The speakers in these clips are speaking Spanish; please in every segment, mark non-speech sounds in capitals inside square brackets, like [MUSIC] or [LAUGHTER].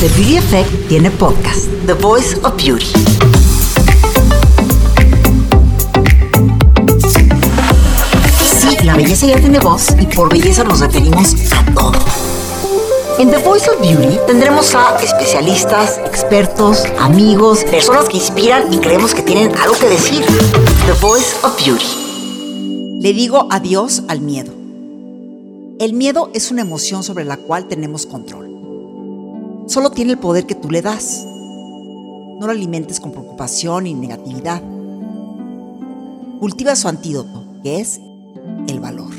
The Beauty Effect tiene podcast, The Voice of Beauty. Sí, la belleza ya tiene voz y por belleza nos referimos a todo. En The Voice of Beauty tendremos a especialistas, expertos, amigos, personas que inspiran y creemos que tienen algo que decir. The Voice of Beauty. Le digo adiós al miedo. El miedo es una emoción sobre la cual tenemos control. Solo tiene el poder que tú le das. No lo alimentes con preocupación y negatividad. Cultiva su antídoto, que es el valor.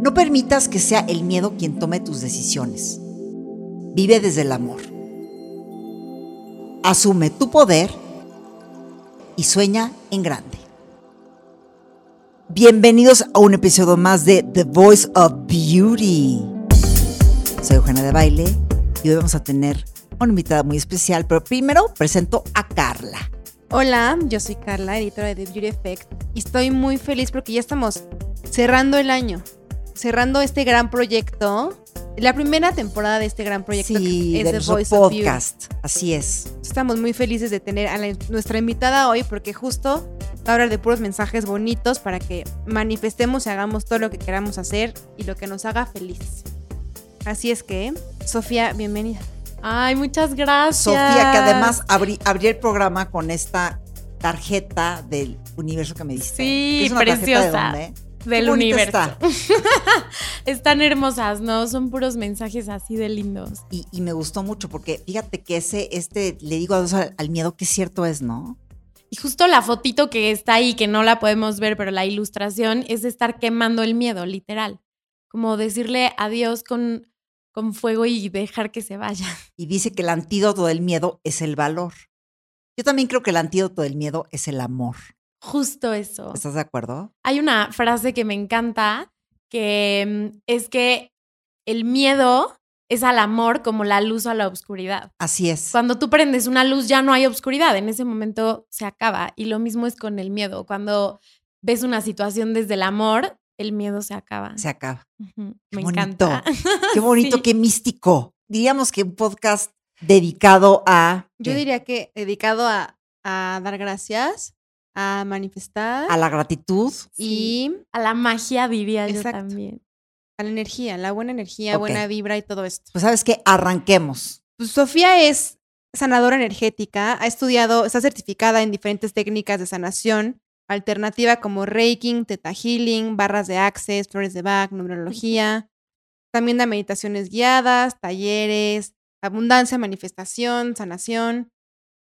No permitas que sea el miedo quien tome tus decisiones. Vive desde el amor. Asume tu poder y sueña en grande. Bienvenidos a un episodio más de The Voice of Beauty. Soy Eugenia de Baile y hoy vamos a tener una invitada muy especial, pero primero presento a Carla. Hola, yo soy Carla, editora de The Beauty Effect, y estoy muy feliz porque ya estamos cerrando el año, cerrando este gran proyecto, la primera temporada de este gran proyecto Sí, que es de The Voice of Beauty. podcast. Así es. Estamos muy felices de tener a la- nuestra invitada hoy porque justo va a hablar de puros mensajes bonitos para que manifestemos y hagamos todo lo que queramos hacer y lo que nos haga felices. Así es que, Sofía, bienvenida. Ay, muchas gracias. Sofía, que además abrí, abrí el programa con esta tarjeta del universo que me diste. Sí, ¿Es una tarjeta preciosa. de dónde? del universo. está. [LAUGHS] Están hermosas, ¿no? Son puros mensajes así de lindos. Y, y me gustó mucho porque fíjate que ese, este, le digo adiós al, al miedo, que cierto es, ¿no? Y justo la fotito que está ahí, que no la podemos ver, pero la ilustración es de estar quemando el miedo, literal. Como decirle adiós con, con fuego y dejar que se vaya. [LAUGHS] Y dice que el antídoto del miedo es el valor. Yo también creo que el antídoto del miedo es el amor. Justo eso. ¿Estás de acuerdo? Hay una frase que me encanta, que mm, es que el miedo es al amor como la luz a la oscuridad. Así es. Cuando tú prendes una luz ya no hay oscuridad, en ese momento se acaba. Y lo mismo es con el miedo. Cuando ves una situación desde el amor, el miedo se acaba. Se acaba. Qué Me bonito. encanta. [LAUGHS] Qué bonito, Sí. qué místico. Diríamos que un podcast dedicado a, Yo ¿qué? diría que dedicado a, a dar gracias, a manifestar a la gratitud. y A la magia diría yo Exacto. también. a la energía, la buena energía, buena vibra y todo esto. Pues sabes qué, arranquemos. Pues Sofía es sanadora energética, ha estudiado, está certificada en diferentes técnicas de sanación alternativa como Reiki, Theta Healing, barras de Access, flores de Bach, numerología. También da meditaciones guiadas, talleres, abundancia, manifestación, sanación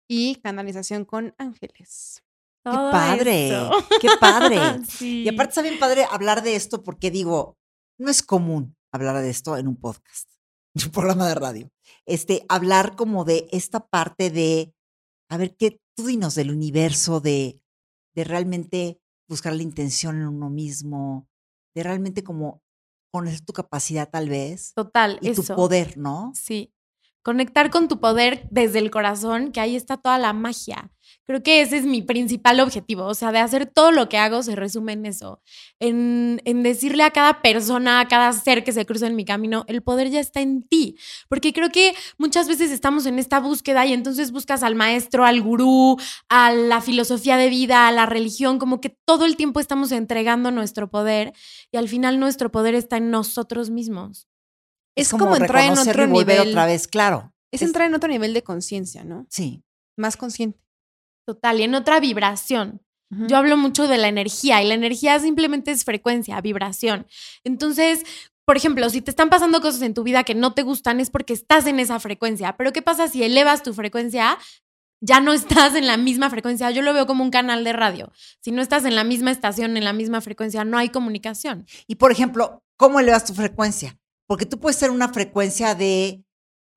y canalización con ángeles. Qué Todo padre, eso. qué padre. [LAUGHS] Sí. Y aparte está bien padre hablar de esto porque digo, no es común hablar de esto en un podcast, en un programa de radio. Este, hablar como de esta parte de, a ver, ¿qué tú dinos del universo, de, de realmente buscar la intención en uno mismo, de realmente como conocer tu capacidad tal vez Total, y eso. tu poder, ¿no? Sí. Conectar con tu poder desde el corazón, que ahí está toda la magia. Creo que ese es mi principal objetivo. O sea, de hacer todo lo que hago se resume en eso. En, en decirle a cada persona, a cada ser que se cruza en mi camino, el poder ya está en ti. Porque creo que muchas veces estamos en esta búsqueda y entonces buscas al maestro, al gurú, a la filosofía de vida, a la religión, como que todo el tiempo estamos entregando nuestro poder y al final nuestro poder está en nosotros mismos. Es como entrar en otro nivel. otra vez, claro. Es entrar en otro nivel de conciencia, ¿no? Sí. Más consciente. Total, y en otra vibración. Yo hablo mucho de la energía y la energía simplemente es frecuencia, vibración. Entonces, por ejemplo, si te están pasando cosas en tu vida que no te gustan es porque estás en esa frecuencia. Pero ¿qué pasa si elevas tu frecuencia? Ya no [LAUGHS] estás en la misma frecuencia. Yo lo veo como un canal de radio. Si no estás en la misma estación, en la misma frecuencia, no hay comunicación. Y por ejemplo, ¿cómo elevas tu frecuencia? Porque tú puedes ser una frecuencia de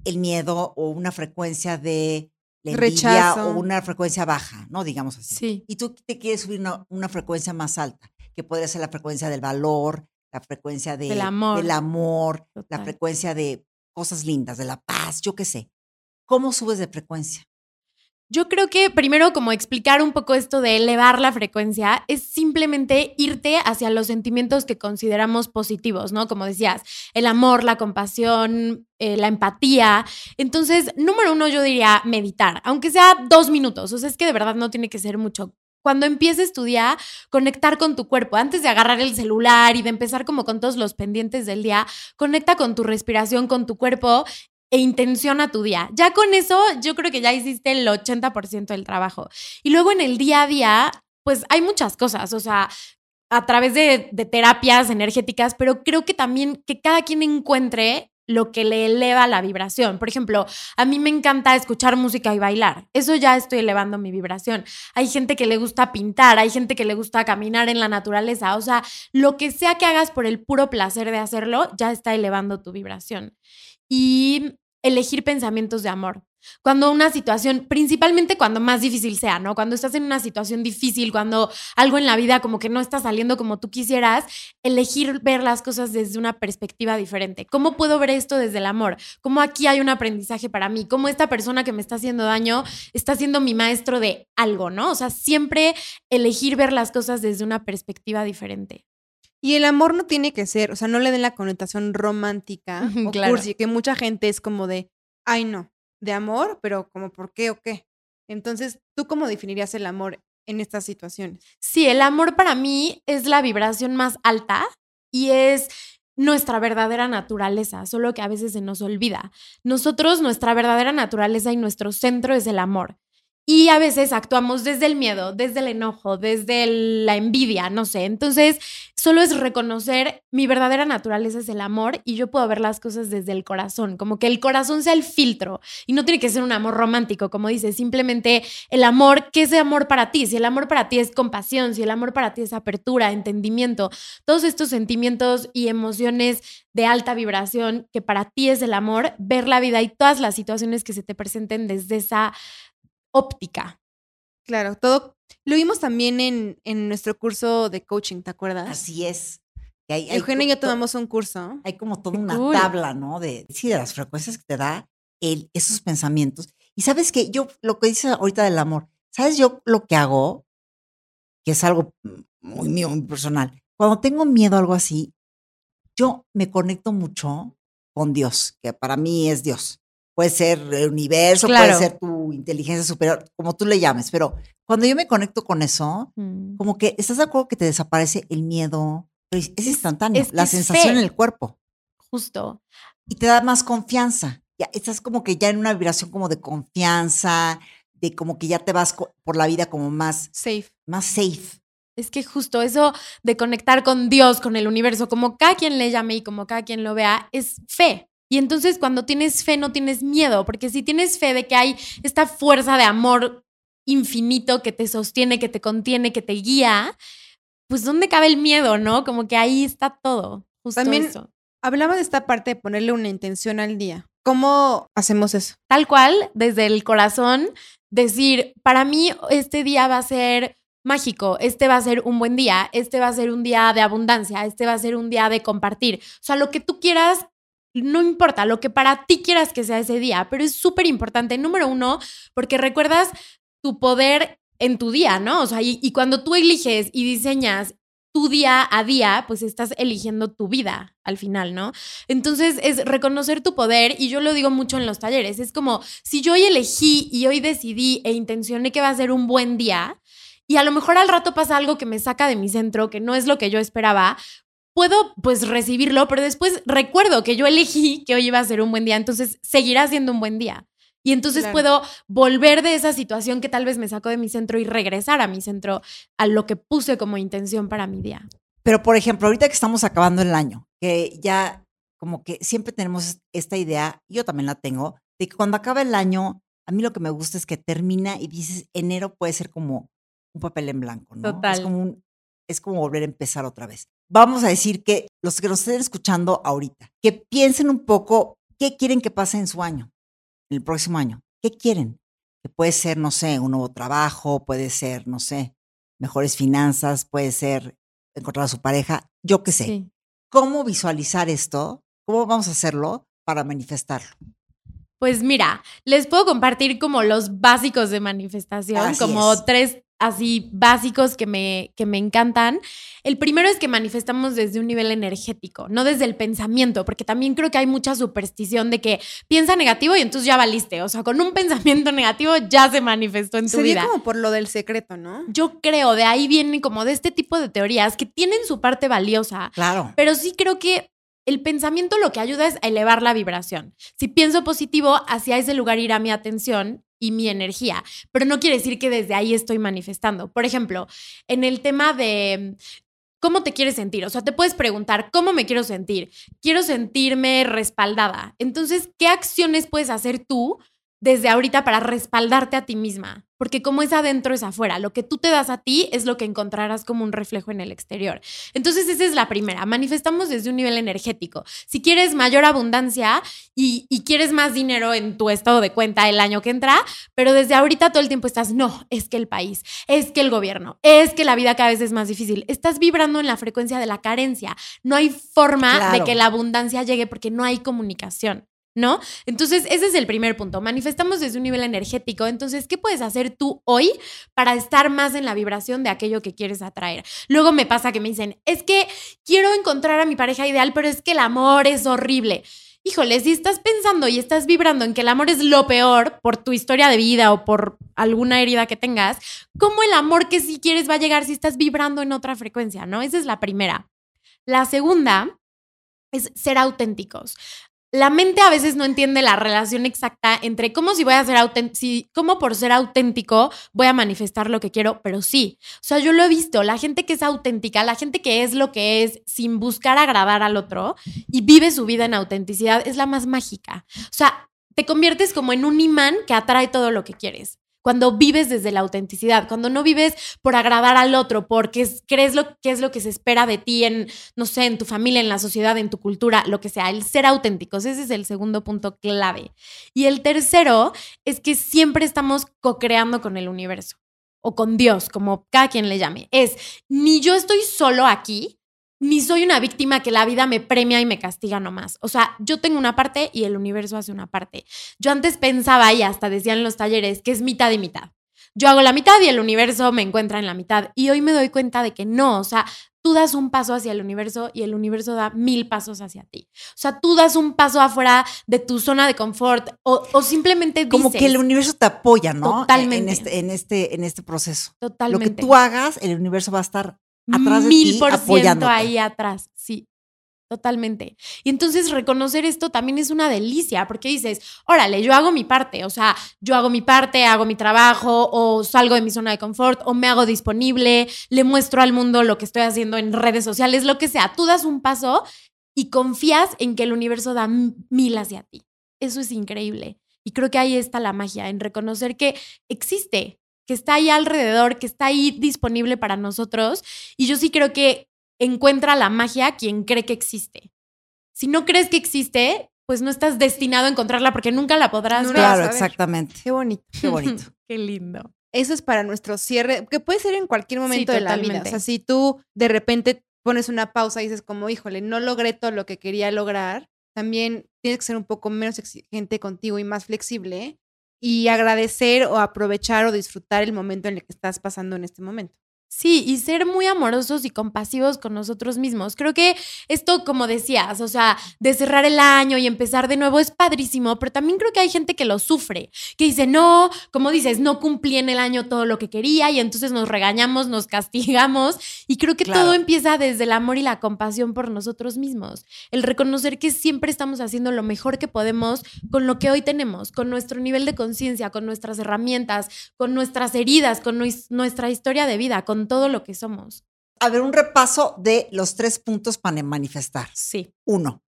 el miedo o una frecuencia de la envidia Rechazo. o una frecuencia baja, ¿no? Digamos así. Sí. Y tú te quieres subir una, una frecuencia más alta, que podría ser la frecuencia del valor, la frecuencia de- Del amor. del amor, la frecuencia de cosas lindas, de la paz, yo qué sé. ¿Cómo subes de frecuencia? Yo creo que primero como explicar un poco esto de elevar la frecuencia es simplemente irte hacia los sentimientos que consideramos positivos, ¿no? Como decías, el amor, la compasión, eh, la empatía. Entonces, número uno, yo diría meditar, aunque sea dos minutos. O sea, es que de verdad no tiene que ser mucho. Cuando empieces tu día, conectar con tu cuerpo. Antes de agarrar el celular y de empezar como con todos los pendientes del día, conecta con tu respiración, con tu cuerpo e intenciona tu día. Ya con eso, yo creo que ya hiciste el 80% del trabajo. Y luego en el día a día, pues hay muchas cosas, o sea, a través de, de terapias energéticas, pero creo que también que cada quien encuentre lo que le eleva la vibración. Por ejemplo, a mí me encanta escuchar música y bailar. Eso ya estoy elevando mi vibración. Hay gente que le gusta pintar, hay gente que le gusta caminar en la naturaleza. O sea, lo que sea que hagas por el puro placer de hacerlo, ya está elevando tu vibración y elegir pensamientos de amor. Cuando una situación, principalmente cuando más difícil sea, ¿no? Cuando estás en una situación difícil, cuando algo en la vida como que no está saliendo como tú quisieras, elegir ver las cosas desde una perspectiva diferente. ¿Cómo puedo ver esto desde el amor? ¿Cómo aquí hay un aprendizaje para mí? ¿Cómo esta persona que me está haciendo daño está siendo mi maestro de algo, ¿no? O sea, siempre elegir ver las cosas desde una perspectiva diferente. Y el amor no tiene que ser, o sea, no le den la connotación romántica o Claro. cursi, que mucha gente es como de, ay no, de amor, pero como por qué o qué. Entonces, ¿tú cómo definirías el amor en estas situaciones? Sí, el amor para mí es la vibración más alta y es nuestra verdadera naturaleza, solo que a veces se nos olvida. Nosotros, nuestra verdadera naturaleza y nuestro centro es el amor. Y a veces actuamos desde el miedo, desde el enojo, desde la envidia, no sé. Entonces, solo es reconocer mi verdadera naturaleza es el amor y yo puedo ver las cosas desde el corazón, como que el corazón sea el filtro y no tiene que ser un amor romántico, como dices, simplemente el amor, ¿qué es el amor para ti? Si el amor para ti es compasión, si el amor para ti es apertura, entendimiento, todos estos sentimientos y emociones de alta vibración que para ti es el amor, ver la vida y todas las situaciones que se te presenten desde esa óptica. Claro, todo. Lo vimos también en, en nuestro curso de coaching, ¿te acuerdas? Así es. Y hay- y yo to- tomamos un curso. Hay como toda una cool. tabla, ¿no? De, sí, de las frecuencias que te da el, esos pensamientos. Y sabes que yo, lo que dices ahorita del amor, ¿sabes yo lo que hago? Que es algo muy mío, muy personal. Cuando tengo miedo a algo así, yo me conecto mucho con Dios, que para mí es Dios. Puede ser el universo, Claro. puede ser tu inteligencia superior, como tú le llames, pero cuando yo me conecto con eso, Mm. como que estás de acuerdo que te desaparece el miedo, es, es instantáneo, es la es sensación fe. en el cuerpo Justo. y te da más confianza. Ya estás como que ya en una vibración como de confianza, de como que ya te vas por la vida como más, Safe. más safe. Es que justo eso de conectar con Dios, con el universo, como cada quien le llame y como cada quien lo vea, es fe. Y entonces cuando tienes fe no tienes miedo, porque si tienes fe de que hay esta fuerza de amor infinito que te sostiene, que te contiene, que te guía, pues ¿dónde cabe el miedo, no? Como que ahí está todo. Justo También- eso. Hablaba de esta parte de ponerle una intención al día. ¿Cómo hacemos eso? tal cual, desde el corazón, decir, para mí este día va a ser mágico, este va a ser un buen día, este va a ser un día de abundancia, este va a ser un día de compartir. O sea, lo que tú quieras, no importa, lo que para ti quieras que sea ese día, pero es súper importante, número uno, porque recuerdas tu poder en tu día, ¿no? O sea, y, cuando tú eliges y diseñas tu día a día, pues estás eligiendo tu vida al final, ¿no? Entonces es reconocer tu poder y yo lo digo mucho en los talleres, es como si yo hoy elegí y hoy decidí e intencioné que va a ser un buen día y a lo mejor al rato pasa algo que me saca de mi centro, que no es lo que yo esperaba, puedo pues recibirlo, pero después recuerdo que yo elegí que hoy iba a ser un buen día, entonces seguirá siendo un buen día. Y entonces Claro. puedo volver de esa situación que tal vez me sacó de mi centro y regresar a mi centro, a lo que puse como intención para mi día. Pero, por ejemplo, ahorita que estamos acabando el año, que ya como que siempre tenemos esta idea, yo también la tengo, de que cuando acaba el año, a mí lo que me gusta es que termina y dices, enero puede ser como un papel en blanco, ¿no? Es Total. como, un- es como volver a empezar otra vez. Vamos a decir que los que nos estén escuchando ahorita, que piensen un poco qué quieren que pase en su año, en el próximo año. ¿Qué quieren? Que puede ser, no sé, un nuevo trabajo, puede ser, no sé, mejores finanzas, puede ser encontrar a su pareja, yo qué sé. Sí. ¿Cómo visualizar esto? ¿Cómo vamos a hacerlo para manifestarlo? Pues mira, les puedo compartir como los básicos de manifestación, Así como es. tres así básicos que me, que me encantan. El primero es que manifestamos desde un nivel energético, no desde el pensamiento, porque también creo que hay mucha superstición de que piensa negativo y entonces ya valiste. O sea, con un [LAUGHS] pensamiento negativo ya se manifestó en tu Sería vida. como por lo del secreto, ¿no? Yo creo, de ahí vienen como de este tipo de teorías que tienen su parte valiosa, Claro. pero sí creo que el pensamiento lo que ayuda es a elevar la vibración. Si pienso positivo, hacia ese lugar irá mi atención y mi energía, pero no quiere decir que desde ahí estoy manifestando. Por ejemplo, en el tema de cómo te quieres sentir, o sea, te puedes preguntar, ¿cómo me quiero sentir? Quiero sentirme respaldada. Entonces, ¿qué acciones puedes hacer tú desde ahorita para respaldarte a ti misma? Porque como es adentro es afuera, lo que tú te das a ti es lo que encontrarás como un reflejo en el exterior. Entonces esa es la primera, manifestamos desde un nivel energético. Si quieres mayor abundancia y, y, quieres más dinero en tu estado de cuenta el año que entra, pero desde ahorita todo el tiempo estás, no, es que el país, es que el gobierno, es que la vida cada vez es más difícil. Estás vibrando en la frecuencia de la carencia. No hay forma Claro. de que la abundancia llegue porque no hay comunicación. ¿No? Entonces, ese es el primer punto. Manifestamos desde un nivel energético. Entonces, ¿qué puedes hacer tú hoy para estar más en la vibración de aquello que quieres atraer? Luego me pasa que me dicen, es que quiero encontrar a mi pareja ideal, pero es que el amor es horrible. Híjole, si estás pensando y estás vibrando en que el amor es lo peor por tu historia de vida o por alguna herida que tengas, ¿cómo el amor que sí quieres va a llegar si estás vibrando en otra frecuencia? ¿No? Esa es la primera. La segunda es ser auténticos la mente a veces no entiende la relación exacta entre cómo si voy a ser auténtico, cómo por ser auténtico voy a manifestar lo que quiero, pero sí. O sea, yo lo he visto, la gente que es auténtica, la gente que es lo que es sin buscar agradar al otro y vive su vida en autenticidad es la más mágica. O sea, te conviertes como en un imán que atrae todo lo que quieres cuando vives desde la autenticidad, cuando no vives por agradar al otro, porque es, crees lo que es lo que se espera de ti en, no sé, en tu familia, en la sociedad, en tu cultura, lo que sea, el ser auténticos, ese es el segundo punto clave. Y el tercero es que siempre estamos co-creando con el universo o con Dios, como cada quien le llame. Es, ni yo estoy solo aquí, ni soy una víctima que la vida me premia y me castiga nomás. O sea, yo tengo una parte y el universo hace una parte. Yo antes pensaba y hasta decían en los talleres que es mitad y mitad. Yo hago la mitad y el universo me encuentra en la mitad. Y hoy me doy cuenta de que no, o sea, tú das un paso hacia el universo y el universo da mil pasos hacia ti. O sea, tú das un paso afuera de tu zona de confort o, o simplemente dices, Como que el universo te apoya, ¿no? Totalmente. En este, en este, en este proceso. Totalmente. Lo que tú hagas, el universo va a estar atrás de mil por ciento ahí atrás, sí. Totalmente. Y entonces reconocer esto también es una delicia, porque dices, órale, yo hago mi parte, o sea, yo hago mi parte, hago mi trabajo, o salgo de mi zona de confort, o me hago disponible, le muestro al mundo lo que estoy haciendo en redes sociales, lo que sea. Tú das un paso y confías en que el universo da mil hacia ti. Eso es increíble. Y creo que ahí está la magia, en reconocer que existe, que está ahí alrededor, que está ahí disponible para nosotros. Y yo sí creo que encuentra la magia quien cree que existe. Si no crees que existe, pues no estás destinado a encontrarla porque nunca la podrás No ver. Claro, exactamente. Qué bonito. Qué bonito. [LAUGHS] Qué lindo. Eso es para nuestro cierre, que puede ser en cualquier momento de la vida. O sea, si tú de repente pones una pausa y dices como, híjole, no logré todo lo que quería lograr, también tienes que ser un poco menos exigente contigo y más flexible y agradecer o aprovechar o disfrutar el momento en el que estás pasando en este momento. Sí, y ser muy amorosos y compasivos con nosotros mismos. Creo que esto, como decías, o sea, de cerrar el año y empezar de nuevo es padrísimo, pero también creo que hay gente que lo sufre, que dice, no, como dices, no cumplí en el año todo lo que quería y entonces nos regañamos, nos castigamos. Y creo que Claro. todo empieza desde el amor y la compasión por nosotros mismos. El reconocer que siempre estamos haciendo lo mejor que podemos con lo que hoy tenemos, con nuestro nivel de conciencia, con nuestras herramientas, con nuestras heridas, con nues- nuestra historia de vida, con todo lo que somos. A ver, un repaso de los tres puntos para manifestar. Sí. Uno,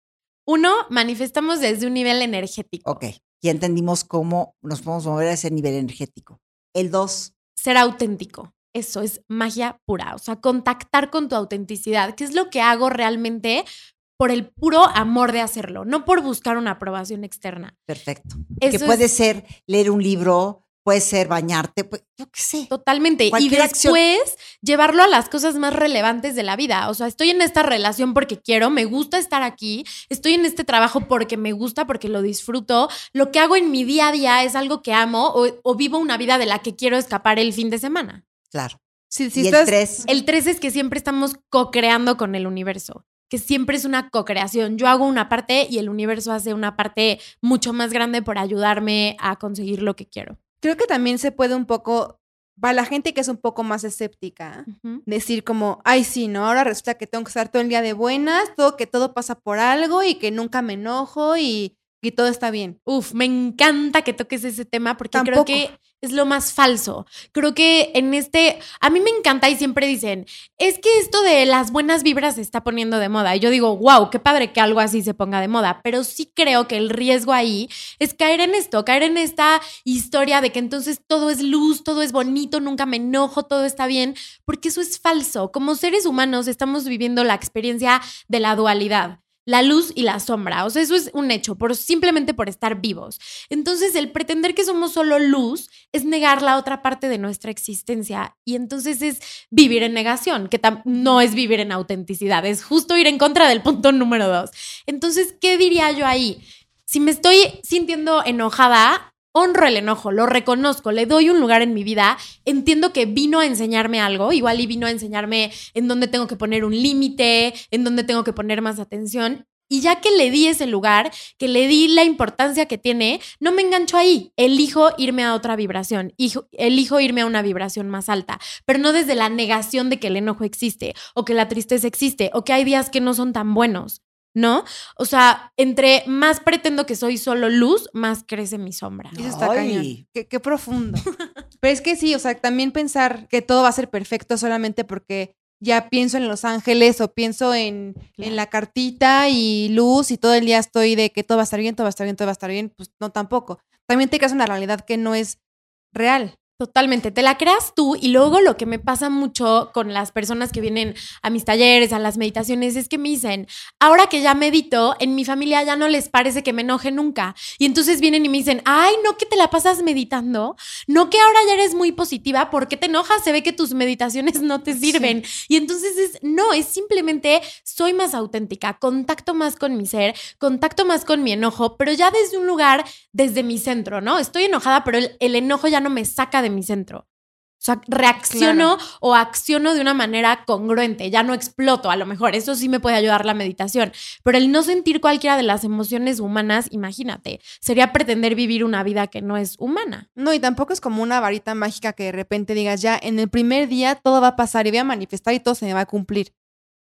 Uno, manifestamos desde un nivel energético. ok, ya entendimos cómo nos podemos mover a ese nivel energético. El dos, Ser auténtico. Eso es magia pura. O sea, contactar con tu autenticidad, que es lo que hago realmente por el puro amor de hacerlo, no por buscar una aprobación externa. perfecto. Eso que puede es- ser leer un libro, puede ser bañarte, pues, yo qué sé. Totalmente. Y acción. después llevarlo a las cosas más relevantes de la vida. O sea, estoy en esta relación porque quiero, me gusta estar aquí, estoy en este trabajo porque me gusta, porque lo disfruto. Lo que hago en mi día a día es algo que amo o, o vivo una vida de la que quiero escapar el fin de semana. Claro. Si, si y el estás- tres, El 3 es que siempre estamos co-creando con el universo, que siempre es una co-creación. Yo hago una parte y el universo hace una parte mucho más grande por ayudarme a conseguir lo que quiero. Creo que también se puede un poco, para la gente que es un poco más escéptica, decir como, ay, sí, ¿no? Ahora resulta que tengo que estar todo el día de buenas, todo que todo pasa por algo y que nunca me enojo y, y todo está bien. Uf, me encanta que toques ese tema porque Tampoco. creo que es lo más falso. Creo que en este, a mí me encanta y siempre dicen, es que esto de las buenas vibras se está poniendo de moda. Y yo digo, wow, qué padre que algo así se ponga de moda. Pero sí creo que el riesgo ahí es caer en esto, caer en esta historia de que entonces todo es luz, todo es bonito, nunca me enojo, todo está bien, porque eso es falso. Como seres humanos estamos viviendo la experiencia de la dualidad. La luz y la sombra. O sea, eso es un hecho, por, simplemente por estar vivos. Entonces, el pretender que somos solo luz es negar la otra parte de nuestra existencia. Y entonces es vivir en negación, que no es vivir en autenticidad, es justo ir en contra del punto número dos. Entonces, ¿qué diría yo ahí? Si me estoy sintiendo enojada, honro el enojo, lo reconozco, le doy un lugar en mi vida, entiendo que vino a enseñarme algo, igual y vino a enseñarme en dónde tengo que poner un límite, en dónde tengo que poner más atención. Y ya que le di ese lugar, que le di la importancia que tiene, no me engancho ahí. Elijo irme a otra vibración, elijo irme a una vibración más alta, pero no desde la negación de que el enojo existe, o que la tristeza existe, o que hay días que no son tan buenos, ¿no? O sea, entre más pretendo que soy solo luz, más crece mi sombra. Eso está cañón. Qué, qué profundo. [LAUGHS] Pero es que sí, o sea, también pensar que todo va a ser perfecto solamente porque ya pienso en Los Ángeles o pienso en, en la cartita y luz y todo el día estoy de que todo va a estar bien, todo va a estar bien, todo va a estar bien, pues no tampoco. También te creas una realidad que no es real. Totalmente, te la creas tú y luego lo que me pasa mucho con las personas que vienen a mis talleres, a las meditaciones, es que me dicen, ahora que ya medito, en mi familia ya no les parece que me enoje nunca. Y entonces vienen y me dicen, ay, no que te la pasas meditando, no que ahora ya eres muy positiva, ¿por qué te enojas? Se ve que tus meditaciones no te sirven. Y entonces es, no, es simplemente soy más auténtica, contacto más con mi ser, contacto más con mi enojo, pero ya desde un lugar, desde mi centro, ¿no? Estoy enojada, pero el, el enojo ya no me saca de mi centro. O sea, reacciono o acciono de una manera congruente, ya no exploto, a lo mejor, eso sí me puede ayudar la meditación, pero el no sentir cualquiera de las emociones humanas, imagínate, sería pretender vivir una vida que no es humana. No, y tampoco es como una varita mágica que de repente digas, ya en el primer día todo va a pasar y voy a manifestar y todo se me va a cumplir.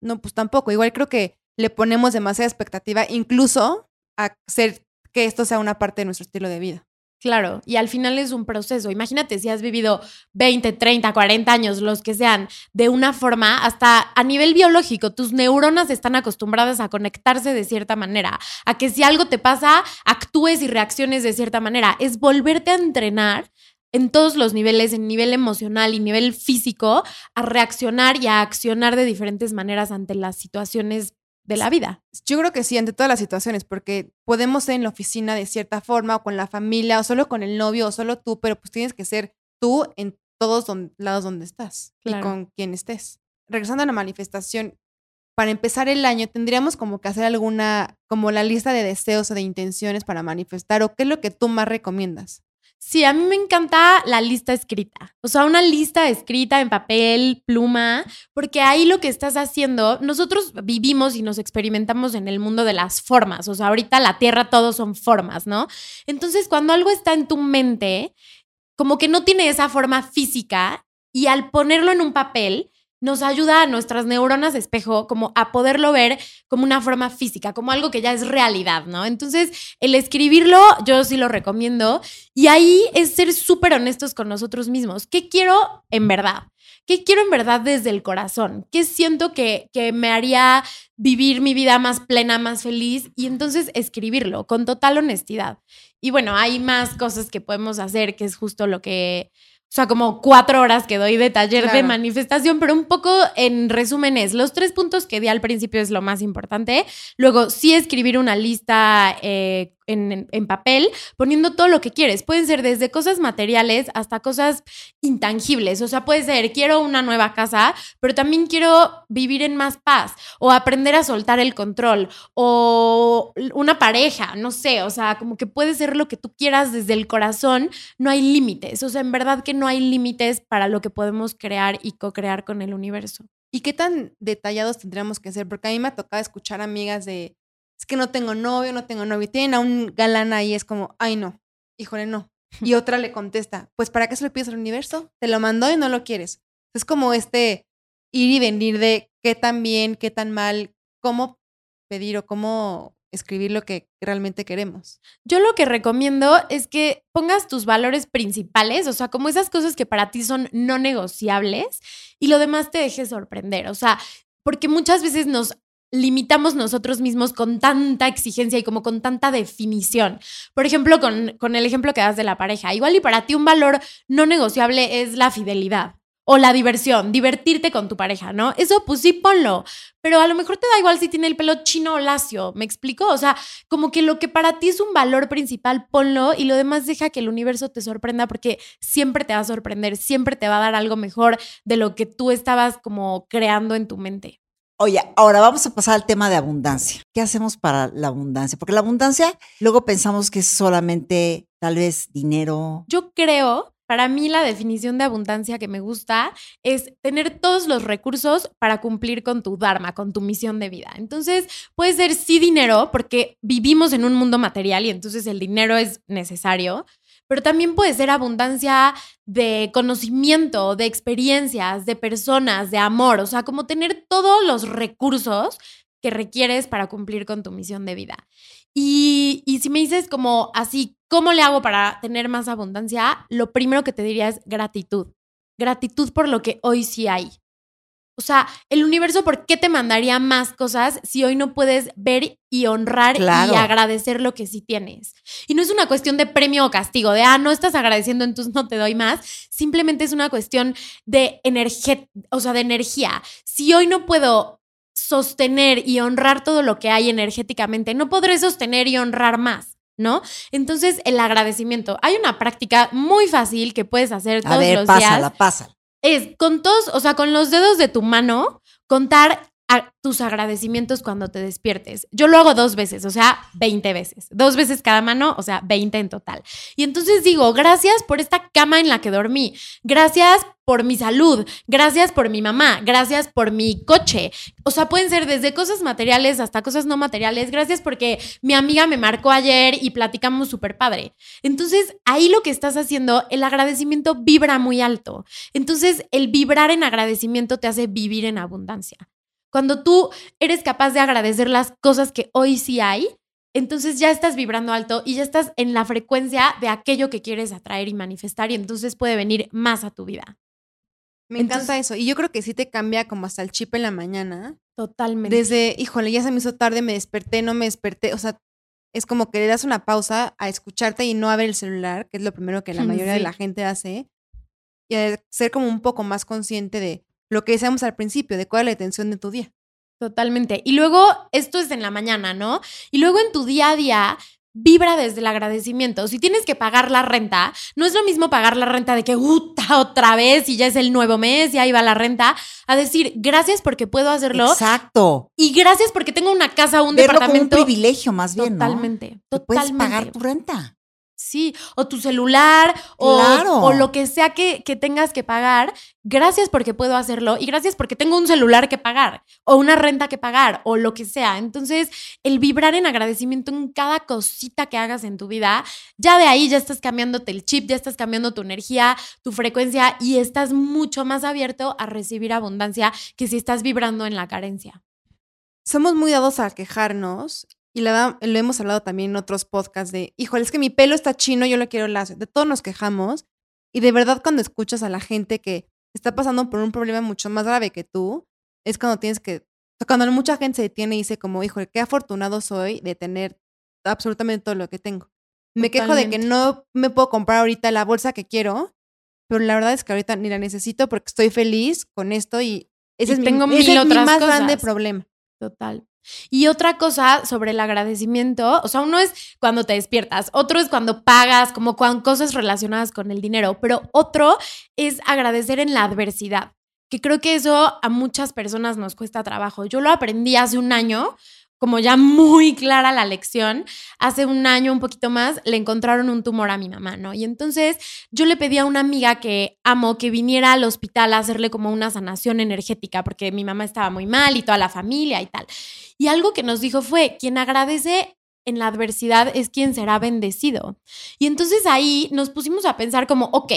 No, pues tampoco. Igual creo que le ponemos demasiada expectativa, incluso a hacer que esto sea una parte de nuestro estilo de vida. Claro, y al final es un proceso. Imagínate si has vivido 20, 30, 40 años, los que sean, de una forma, hasta a nivel biológico, tus neuronas están acostumbradas a conectarse de cierta manera, a que si algo te pasa, actúes y reacciones de cierta manera. Es volverte a entrenar en todos los niveles, en nivel emocional y nivel físico, a reaccionar y a accionar de diferentes maneras ante las situaciones de la vida. Yo creo que sí, ante todas las situaciones, porque podemos ser en la oficina de cierta forma, o con la familia, o solo con el novio, o solo tú, pero pues tienes que ser tú en todos don- lados donde estás Claro. y con quien estés. Regresando a la manifestación, para empezar el año, tendríamos como que hacer alguna, como la lista de deseos o de intenciones para manifestar, o qué es lo que tú más recomiendas. Sí, a mí me encanta la lista escrita. O sea, una lista escrita en papel, pluma, porque ahí lo que estás haciendo, nosotros vivimos y nos experimentamos en el mundo de las formas. O sea, ahorita la Tierra todos son formas, ¿no? Entonces, cuando algo está en tu mente, como que no tiene esa forma física y al ponerlo en un papel, nos ayuda a nuestras neuronas espejo como a poderlo ver como una forma física, como algo que ya es realidad, ¿no? Entonces, el escribirlo, yo sí lo recomiendo. Y ahí es ser súper honestos con nosotros mismos. ¿Qué quiero en verdad? ¿Qué quiero en verdad desde el corazón? ¿Qué siento que, que me haría vivir mi vida más plena, más feliz? Y entonces escribirlo con total honestidad. Y bueno, hay más cosas que podemos hacer, que es justo lo que... O sea, como cuatro horas que doy de taller de manifestación, pero un poco en resumen es, los tres puntos que di al principio es lo más importante. Luego, sí escribir una lista eh, en, papel, poniendo todo lo que quieres. Pueden ser desde cosas materiales hasta cosas intangibles. O sea, puede ser, quiero una nueva casa, pero también quiero vivir en más paz o aprender a soltar el control o una pareja, no sé, o sea, como que puede ser lo que tú quieras desde el corazón, no hay límites. O sea, en verdad que no hay límites para lo que podemos crear y co-crear con el universo. ¿Y qué tan detallados tendríamos que ser? Porque a mí me ha tocado escuchar amigas de es que no tengo novio, no tengo novio. Tienen a un galán ahí, es como, ay, no, híjole, no. Y [LAUGHS] otra le contesta, pues ¿para qué se lo pides al universo? Te lo mandó y no lo quieres. Es como este ir y venir de qué tan bien, qué tan mal, cómo pedir o cómo escribir lo que realmente queremos. Yo lo que recomiendo es que pongas tus valores principales, o sea, como esas cosas que para ti son no negociables y lo demás te deje sorprender, o sea, porque muchas veces nos limitamos nosotros mismos con tanta exigencia y como con tanta definición. Por ejemplo, con, con, el ejemplo que das de la pareja. Igual y para ti un valor no negociable es la fidelidad o la diversión, divertirte con tu pareja, ¿no? Eso pues sí ponlo, pero a lo mejor te da igual si tiene el pelo chino o lacio, ¿me explico? O sea, como que lo que para ti es un valor principal, ponlo y lo demás deja que el universo te sorprenda porque siempre te va a sorprender, siempre te va a dar algo mejor de lo que tú estabas como creando en tu mente. Oye, ahora vamos a pasar al tema de abundancia. ¿Qué hacemos para la abundancia? Porque la abundancia, luego pensamos que es solamente tal vez dinero. Yo creo, para mí la definición de abundancia que me gusta es tener todos los recursos para cumplir con tu Dharma, con tu misión de vida. Entonces, puede ser sí dinero, porque vivimos en un mundo material y entonces el dinero es necesario, pero también puede ser abundancia de conocimiento, de experiencias, de personas, de amor, o sea, como tener todos los recursos que requieres para cumplir con tu misión de vida. Y, si me dices como así, ¿cómo le hago para tener más abundancia? Lo primero que te diría es gratitud. Gratitud por lo que hoy sí hay. O sea, el universo, ¿por qué te mandaría más cosas si hoy no puedes ver y honrar y agradecer lo que sí tienes? Y no es una cuestión de premio o castigo, de, ah, no estás agradeciendo, entonces no te doy más. Simplemente es una cuestión de energía, o sea, de energía. Si hoy no puedo sostener y honrar todo lo que hay energéticamente, no podré sostener y honrar más. ¿no? Entonces, el agradecimiento. Hay una práctica muy fácil que puedes hacer todos A ver, los pásala, días. Pásala, es con todos, o sea, con los dedos de tu mano, contar tus agradecimientos cuando te despiertes. Yo lo hago dos veces, o sea, 20 veces. Dos veces cada mano, o sea, 20 en total. Y entonces digo, gracias por esta cama en la que dormí. Gracias por mi salud. Gracias por mi mamá. Gracias por mi coche. O sea, pueden ser desde cosas materiales hasta cosas no materiales. Gracias porque mi amiga me marcó ayer y platicamos súper padre. Entonces, ahí lo que estás haciendo, el agradecimiento vibra muy alto. Entonces, el vibrar en agradecimiento te hace vivir en abundancia. Cuando tú eres capaz de agradecer las cosas que hoy sí hay, entonces ya estás vibrando alto y ya estás en la frecuencia de aquello que quieres atraer y manifestar y entonces puede venir más a tu vida. Me encanta eso. Y yo creo que sí te cambia como hasta el chip en la mañana. Totalmente. Desde, híjole, ya se me hizo tarde, me desperté, no me desperté. O sea, es como que le das una pausa a escucharte y no a ver el celular, que es lo primero que la mayoría de la gente hace. Y a ser como un poco más consciente de, lo que decíamos al principio, de cuál es la intención de tu día. Totalmente. Y luego, esto es en la mañana, ¿no? Y luego en tu día a día, vibra desde el agradecimiento. Si tienes que pagar la renta, no es lo mismo pagar la renta de que. Otra vez y ya es el nuevo mes y ahí va la renta, a decir, gracias porque puedo hacerlo. Exacto. Y gracias porque tengo una casa o un Verlo departamento. Como un privilegio más bien, Totalmente. ¿no? Totalmente. Puedes pagar tu renta. Sí, o tu celular, o, Claro. o lo que sea que, que tengas que pagar. Gracias porque puedo hacerlo y gracias porque tengo un celular que pagar, o una renta que pagar, o lo que sea. Entonces, el vibrar en agradecimiento en cada cosita que hagas en tu vida, ya de ahí ya estás cambiándote el chip, ya estás cambiando tu energía, tu frecuencia y estás mucho más abierto a recibir abundancia que si estás vibrando en la carencia. Somos muy dados a quejarnos y la, lo hemos hablado también en otros podcasts de, híjole, es que mi pelo está chino, yo lo quiero lacio. De todos nos quejamos y de verdad cuando escuchas a la gente que está pasando por un problema mucho más grave que tú, es cuando tienes que, cuando mucha gente se detiene y dice como, híjole, qué afortunado soy de tener absolutamente todo lo que tengo. Me quejo de que no me puedo comprar ahorita la bolsa que quiero, pero la verdad es que ahorita ni la necesito porque estoy feliz con esto y ese Y es, tengo mi, ese mil es mi otras más grande problema. Total. Y otra cosa sobre el agradecimiento, o sea, uno es cuando te despiertas, otro es cuando pagas, como con cosas relacionadas con el dinero, pero otro es agradecer en la adversidad, que creo que eso a muchas personas nos cuesta trabajo. Yo lo aprendí hace un año como ya muy clara la lección, hace un año, un poquito más, le encontraron un tumor a mi mamá, ¿no? Y entonces yo le pedí a una amiga que amo que viniera al hospital a hacerle como una sanación energética, porque mi mamá estaba muy mal y toda la familia y tal. Y algo que nos dijo fue, quien agradece en la adversidad es quien será bendecido. Y entonces ahí nos pusimos a pensar como, ok,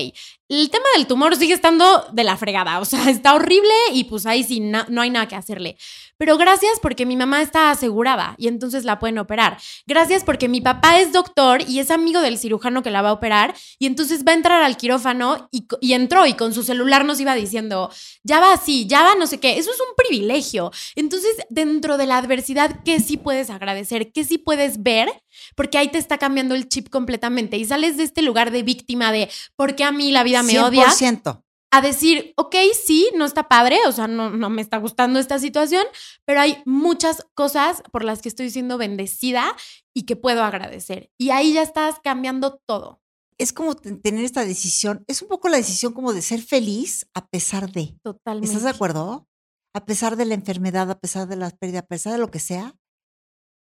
el tema del tumor sigue estando de la fregada, o sea, [LAUGHS] está horrible y pues ahí sí no, no hay nada que hacerle. Pero gracias porque mi mamá está asegurada y entonces la pueden operar. Gracias porque mi papá es doctor y es amigo del cirujano que la va a operar y entonces va a entrar al quirófano y, y entró y con su celular nos iba diciendo, ya va así, ya va no sé qué. Eso es un privilegio. Entonces, dentro de la adversidad, ¿qué sí puedes agradecer? ¿Qué sí puedes ver? Porque ahí te está cambiando el chip completamente y sales de este lugar de víctima de, ¿por qué a mí la vida me odia? 100% a decir, ok, sí, no está padre, o sea, no, no me está gustando esta situación, pero hay muchas cosas por las que estoy siendo bendecida y que puedo agradecer. Y ahí ya estás cambiando todo. Es como tener esta decisión, es un poco la decisión como de ser feliz a pesar de. Totalmente. ¿Estás de acuerdo? A pesar de la enfermedad, a pesar de la pérdida, a pesar de lo que sea,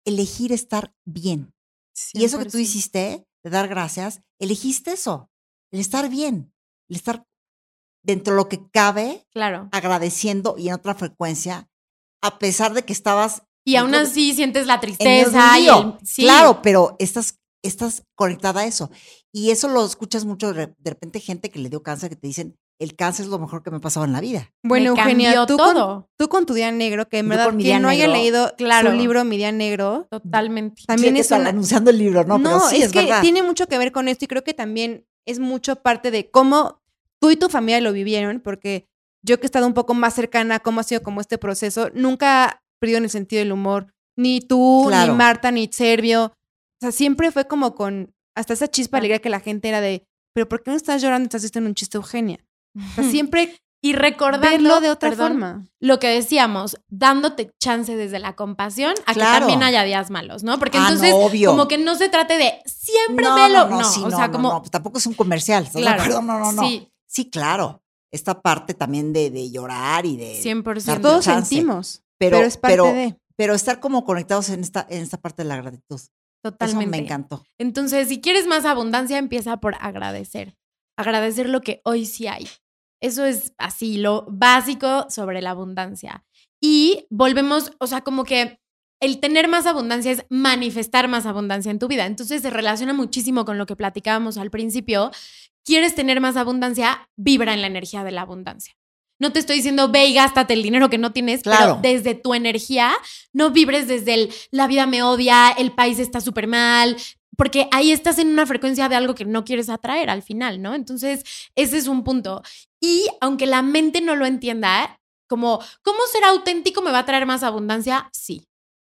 elegir estar bien. Y eso que tú hiciste, de dar gracias, elegiste eso, el estar bien, el estar dentro de lo que cabe, claro. agradeciendo y en otra frecuencia, a pesar de que estabas... Y aún así sientes la tristeza. Y Claro, pero estás, estás conectada a eso. Y eso lo escuchas mucho de, repente gente que le dio cáncer que te dicen, el cáncer es lo mejor que me ha pasado en la vida. Bueno, Eugenia, tú, todo. Con, tú con tu día negro, que en verdad quien no haya leído claro. su libro Mi día negro, totalmente. También es anunciando el libro, ¿no? No, es, que tiene mucho que ver con esto y creo que también es mucho parte de cómo tú y tu familia lo vivieron, porque yo que he estado un poco más cercana a cómo ha sido como este proceso, nunca perdido en el sentido del humor. Ni tú, ni Marta, ni Servio. O sea, siempre fue como con hasta esa chispa alegría que la gente era de, pero ¿por qué no estás llorando? Estás haciendo un chiste, Eugenia. O sea, siempre y recordarlo de otra forma. Lo que decíamos, dándote chance desde la compasión a que también haya días malos, ¿no? Porque ah, entonces, como que no se trate de siempre no, me lo. No, o sea, como. Pues tampoco es un comercial, claro, No, no, no. Sí. sí, claro. Esta parte también de, de llorar y de. 100%. Todos sentimos. Pero, pero es parte de. Pero estar como conectados en esta, en esta parte de la gratitud. Totalmente. Eso me encantó. Entonces, si quieres más abundancia, empieza por agradecer. Agradecer lo que hoy sí hay. Eso es así, lo básico sobre la abundancia. Y volvemos, o sea, como que el tener más abundancia es manifestar más abundancia en tu vida. Entonces se relaciona muchísimo con lo que platicábamos al principio. ¿Quieres tener más abundancia? Vibra en la energía de la abundancia. No te estoy diciendo ve y gástate el dinero que no tienes, claro. pero desde tu energía, no vibres desde el la vida me odia, el país está súper mal, porque ahí estás en una frecuencia de algo que no quieres atraer al final, ¿no? Entonces, ese es un punto. Y aunque la mente no lo entienda, como, ¿cómo ser auténtico me va a traer más abundancia? Sí.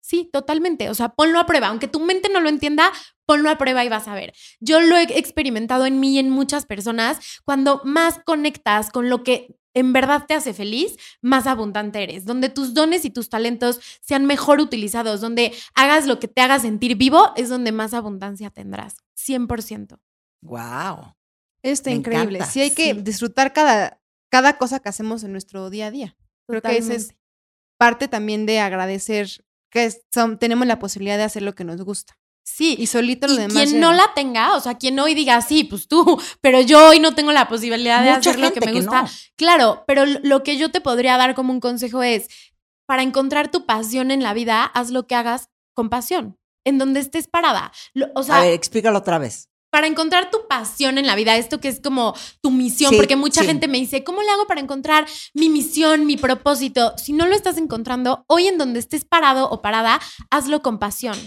Sí, totalmente. O sea, ponlo a prueba. Aunque tu mente no lo entienda, ponlo a prueba y vas a ver. Yo lo he experimentado en mí y en muchas personas. Cuando más conectas con lo que en verdad te hace feliz, más abundante eres. Donde tus dones y tus talentos sean mejor utilizados, donde hagas lo que te haga sentir vivo, es donde más abundancia tendrás. 100%. Wow. Está increíble. Sí hay que disfrutar cada, cada cosa que hacemos en nuestro día a día. Creo que esa es parte también de agradecer que son, tenemos la posibilidad de hacer lo que nos gusta. Sí. Y solito lo demás. Quien no la tenga, o sea, quien hoy diga, sí, pues tú, [LAUGHS] pero yo hoy no tengo la posibilidad de hacer lo que me gusta. Claro, pero lo que yo te podría dar como un consejo es, para encontrar tu pasión en la vida, haz lo que hagas con pasión, en donde estés parada. O sea, A ver, explícalo otra vez. Para encontrar tu pasión en la vida, esto que es como tu misión, porque mucha gente me dice, ¿cómo le hago para encontrar mi misión, mi propósito? Si no lo estás encontrando, hoy en donde estés parado o parada, hazlo con pasión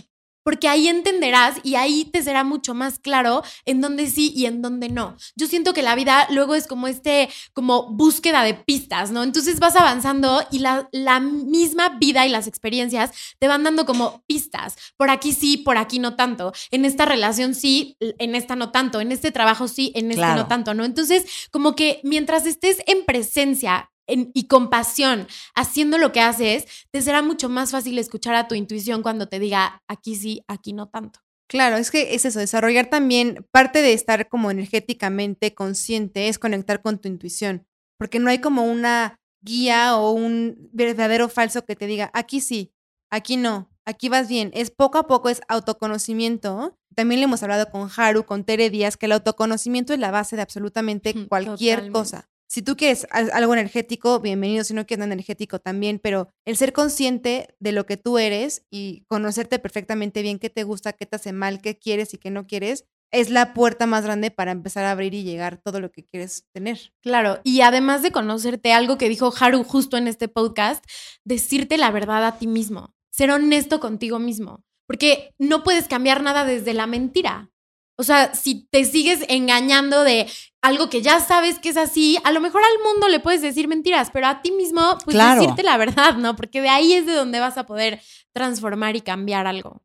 porque ahí entenderás y ahí te será mucho más claro en dónde sí y en dónde no. Yo siento que la vida luego es como este, como búsqueda de pistas, ¿no? Entonces vas avanzando y la, la misma vida y las experiencias te van dando como pistas. Por aquí sí, por aquí no tanto. En esta relación sí, en esta no tanto. En este trabajo sí, en este no tanto, ¿no? Entonces, como que mientras estés en presencia y con pasión haciendo lo que haces, te será mucho más fácil escuchar a tu intuición cuando te diga aquí sí, aquí no tanto. Claro, es que es eso, desarrollar también parte de estar como energéticamente consciente es conectar con tu intuición, porque no hay como una guía o un verdadero falso que te diga, aquí sí, aquí no, aquí vas bien. Es poco a poco, es autoconocimiento. También le hemos hablado con Haru, con Tere Díaz, que el autoconocimiento es la base de absolutamente cualquier cosa. Si tú quieres algo energético, bienvenido. Si no quieres energético, también. Pero el ser consciente de lo que tú eres y conocerte perfectamente bien qué te gusta, qué te hace mal, qué quieres y qué no quieres, es la puerta más grande para empezar a abrir y llegar todo lo que quieres tener. Claro, y además de conocerte, algo que dijo Haru justo en este podcast, decirte la verdad a ti mismo, ser honesto contigo mismo, porque no puedes cambiar nada desde la mentira. O sea, si te sigues engañando de algo que ya sabes que es así, a lo mejor al mundo le puedes decir mentiras, pero a ti mismo, pues decirte la verdad, ¿no? Porque de ahí es de donde vas a poder transformar y cambiar algo.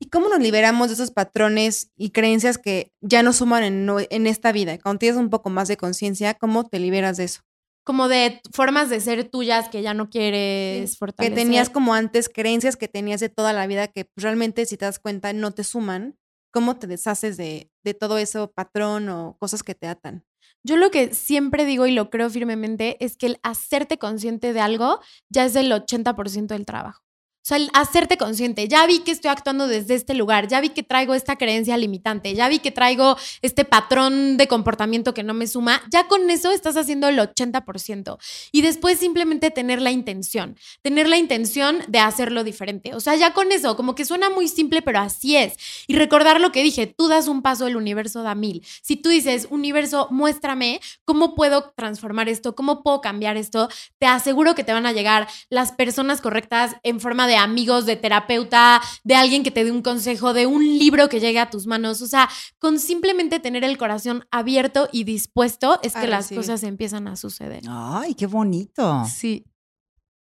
¿Y cómo nos liberamos de esos patrones y creencias que ya no suman en, en esta vida? Cuando tienes un poco más de conciencia, ¿cómo te liberas de eso? Como de formas de ser tuyas que ya no quieres fortalecer. Que tenías como antes, creencias que tenías de toda la vida que pues, realmente, si te das cuenta, no te suman. ¿Cómo te deshaces de, de todo eso patrón o cosas que te atan? Yo lo que siempre digo y lo creo firmemente es que el hacerte consciente de algo ya es el 80% del trabajo. Sea, el hacerte consciente, ya vi que estoy actuando desde este lugar, ya vi que traigo esta creencia limitante, ya vi que traigo este patrón de comportamiento que no me suma, ya con eso estás haciendo el 80%. Y después simplemente tener la intención, tener la intención de hacerlo diferente. O sea, ya con eso, como que suena muy simple, pero así es. Y recordar lo que dije, tú das un paso, el universo da mil. Si tú dices, universo, muéstrame cómo puedo transformar esto, cómo puedo cambiar esto, te aseguro que te van a llegar las personas correctas en forma de amigos, de terapeuta, de alguien que te dé un consejo, de un libro que llegue a tus manos. O sea, con simplemente tener el corazón abierto y dispuesto es que las cosas empiezan a suceder. Ay, qué bonito. Sí.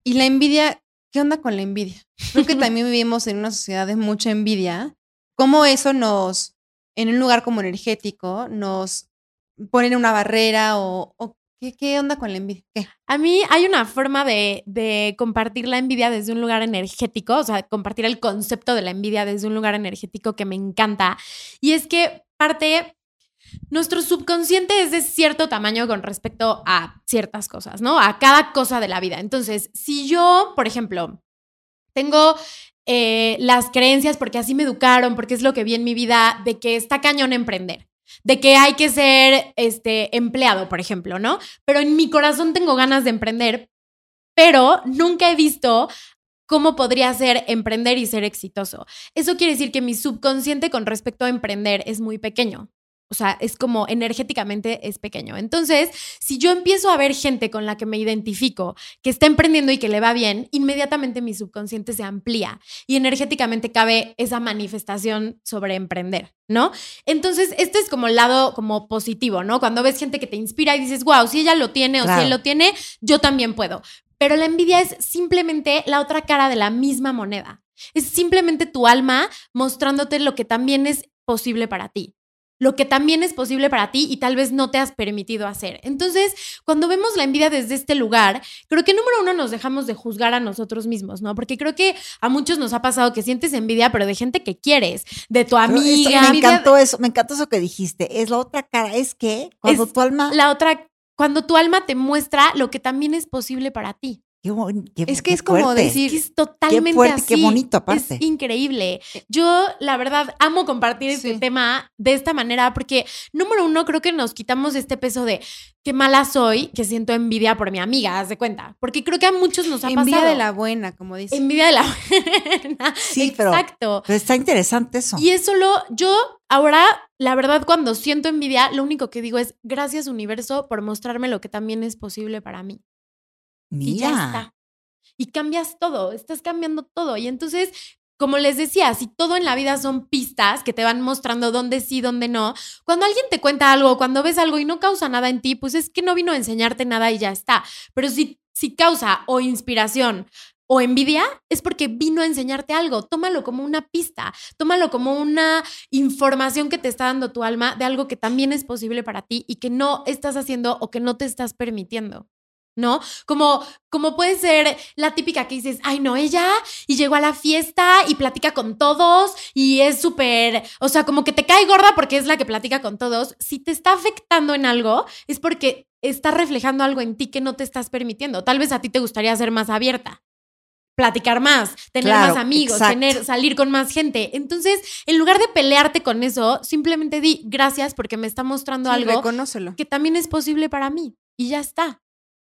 Y la envidia, ¿qué onda con la envidia? Creo que [LAUGHS] también vivimos en una sociedad de mucha envidia. ¿Cómo eso nos, en un lugar como energético, nos ponen una barrera o, o ¿Qué, onda con la envidia? A mí hay una forma de, compartir la envidia desde un lugar energético, o sea, compartir el concepto de la envidia desde un lugar energético que me encanta. Y es que parte, nuestro subconsciente es de cierto tamaño con respecto a ciertas cosas, ¿no? A cada cosa de la vida. Entonces, si yo, por ejemplo, tengo eh, las creencias porque así me educaron, porque es lo que vi en mi vida, de que está cañón emprender de que hay que ser este empleado, por ejemplo, ¿no? Pero en mi corazón tengo ganas de emprender, pero nunca he visto cómo podría ser emprender y ser exitoso. Eso quiere decir que mi subconsciente con respecto a emprender es muy pequeño. O sea, es como energéticamente es pequeño. Entonces, si yo empiezo a ver gente con la que me identifico, que está emprendiendo y que le va bien, inmediatamente mi subconsciente se amplía y energéticamente cabe esa manifestación sobre emprender, ¿no? Entonces, este es como el lado como positivo, ¿no? Cuando ves gente que te inspira y dices, wow, si ella lo tiene o si él lo tiene, yo también puedo. Pero la envidia es simplemente la otra cara de la misma moneda. Es simplemente tu alma mostrándote lo que también es posible para ti lo que también es posible para ti y tal vez no te has permitido hacer. Entonces, cuando vemos la envidia desde este lugar, creo que número uno nos dejamos de juzgar a nosotros mismos, ¿no? Porque creo que a muchos nos ha pasado que sientes envidia, pero de gente que quieres, de tu amiga. me encantó eso, me encantó eso que dijiste. Es la otra cara, es que cuando tu alma... La otra, cuando tu alma te muestra lo que también es posible para ti es que es como decir, es totalmente qué así. Qué bonito aparte. Es increíble. Yo, la verdad, amo compartir este tema de esta manera porque, número uno, creo que nos quitamos este peso de qué mala soy, que siento envidia por mi amiga, haz de cuenta. Porque creo que a muchos nos ha pasado. Envidia de la buena, como dice. Envidia de la [LAUGHS] buena. Sí, Exacto. Pero, está interesante eso. Y eso lo, yo ahora, la verdad, cuando siento envidia, lo único que digo es gracias universo por mostrarme lo que también es posible para mí. Y ya está. Y cambias todo, estás cambiando todo. Y entonces, como les decía, si todo en la vida son pistas que te van mostrando dónde sí, dónde no, cuando alguien te cuenta algo, cuando ves algo y no causa nada en ti, pues es que no vino a enseñarte nada y ya está. Pero si, si causa o inspiración o envidia, es porque vino a enseñarte algo. Tómalo como una pista, tómalo como una información que te está dando tu alma de algo que también es posible para ti y que no estás haciendo o que no te estás permitiendo. ¿No? Como, como puede ser la típica que dices, ay, no, ella y llegó a la fiesta y platica con todos y es súper, o sea, como que te cae gorda porque es la que platica con todos. Si te está afectando en algo, es porque está reflejando algo en ti que no te estás permitiendo. Tal vez a ti te gustaría ser más abierta platicar más, tener más amigos, tener, salir con más gente. Entonces, en lugar de pelearte con eso, simplemente di gracias porque me está mostrando algo que también es posible para mí. Y ya está.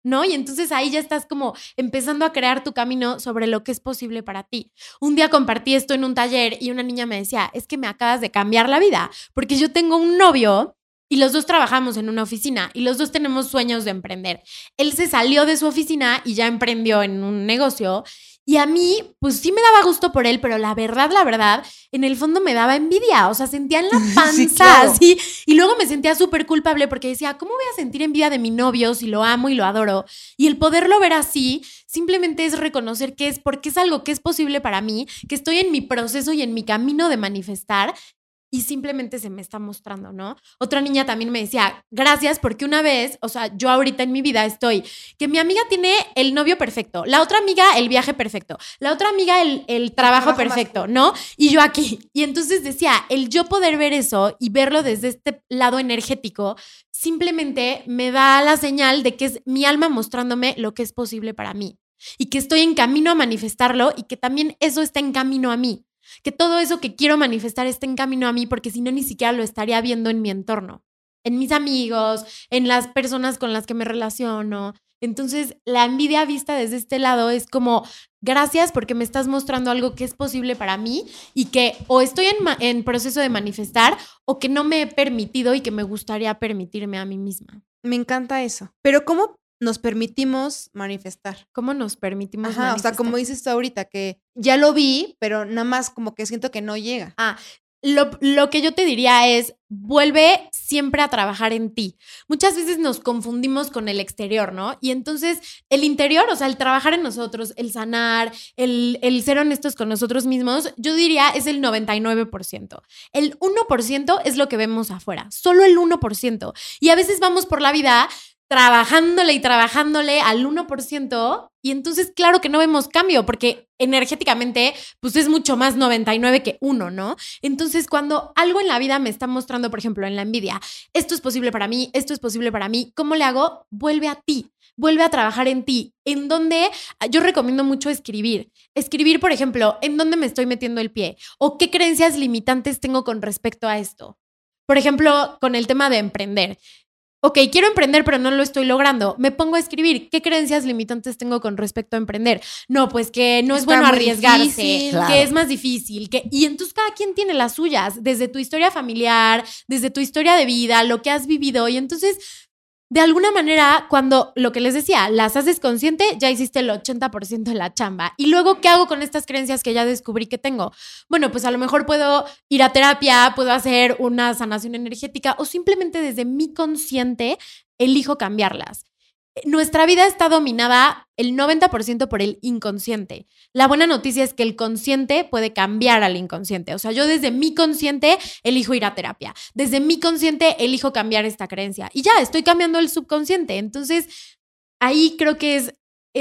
¿No? Y entonces ahí ya estás como empezando a crear tu camino sobre lo que es posible para ti. Un día compartí esto en un taller y una niña me decía, es que me acabas de cambiar la vida, porque yo tengo un novio y los dos trabajamos en una oficina y los dos tenemos sueños de emprender. Él se salió de su oficina y ya emprendió en un negocio y a mí, pues sí me daba gusto por él, pero la verdad, la verdad, en el fondo me daba envidia. O sea, sentía en la [LAUGHS] panza así. Y luego me sentía súper culpable porque decía, ¿cómo voy a sentir envidia de mi novio si lo amo y lo adoro? Y el poderlo ver así, simplemente es reconocer que es porque es algo que es posible para mí, que estoy en mi proceso y en mi camino de manifestar y simplemente se me está mostrando, ¿no? Otra niña también me decía, gracias porque una vez, o sea, yo ahorita en mi vida estoy, que mi amiga tiene el novio perfecto, la otra amiga el viaje perfecto, la otra amiga el, el trabajo, perfecto, ¿no? Y yo aquí. Y entonces decía, el yo poder ver eso y verlo desde este lado energético, simplemente me da la señal de que es mi alma mostrándome lo que es posible para mí y que estoy en camino a manifestarlo y que también eso está en camino a mí. Que todo eso que quiero manifestar esté en camino a mí porque si no ni siquiera lo estaría viendo en mi entorno, en mis amigos, en las personas con las que me relaciono. Entonces, la envidia vista desde este lado es como, gracias porque me estás mostrando algo que es posible para mí y que o estoy en, proceso de manifestar o que no me he permitido y que me gustaría permitirme a mí misma. Me encanta eso. Pero ¿cómo nos permitimos manifestar. ¿Cómo nos permitimos manifestar? O sea, como dices tú ahorita, que ya lo vi, pero nada más como que siento que no llega. Ah, lo, lo, que yo te diría es, vuelve siempre a trabajar en ti. Muchas veces nos confundimos con el exterior, ¿no? Y entonces el interior, o sea, el trabajar en nosotros, el sanar, el, el ser honestos con nosotros mismos, yo diría es el 99%. El 1% es lo que vemos afuera, solo el 1%. Y a veces vamos por la vida trabajándole y trabajándole al 1% y entonces claro que no vemos cambio porque energéticamente pues es mucho más 99 que 1, ¿no? Entonces cuando algo en la vida me está mostrando, por ejemplo, en la envidia, esto es posible para mí, esto es posible para mí, ¿cómo le hago? Vuelve a ti, vuelve a trabajar en ti, en donde yo recomiendo mucho escribir. Escribir, por ejemplo, en dónde me estoy metiendo el pie o qué creencias limitantes tengo con respecto a esto. Por ejemplo, con el tema de emprender ok, quiero emprender, pero no lo estoy logrando. Me pongo a escribir, ¿qué creencias limitantes tengo con respecto a emprender? No, pues que no es bueno arriesgarse, que es más difícil, que y entonces cada quien tiene las suyas, desde tu historia familiar, desde tu historia de vida, lo que has vivido y entonces de alguna manera, cuando lo que les decía, las haces consciente, ya hiciste el 80% de la chamba. Y luego, ¿qué hago con estas creencias que ya descubrí que tengo? Bueno, pues a lo mejor puedo ir a terapia, puedo hacer una sanación energética o simplemente desde mi consciente elijo cambiarlas nuestra vida está dominada el 90% por el inconsciente. La buena noticia es que el consciente puede cambiar al inconsciente. O sea, yo desde mi consciente elijo ir a terapia. Desde mi consciente elijo cambiar esta creencia. Y ya, estoy cambiando el subconsciente. Entonces, ahí creo que es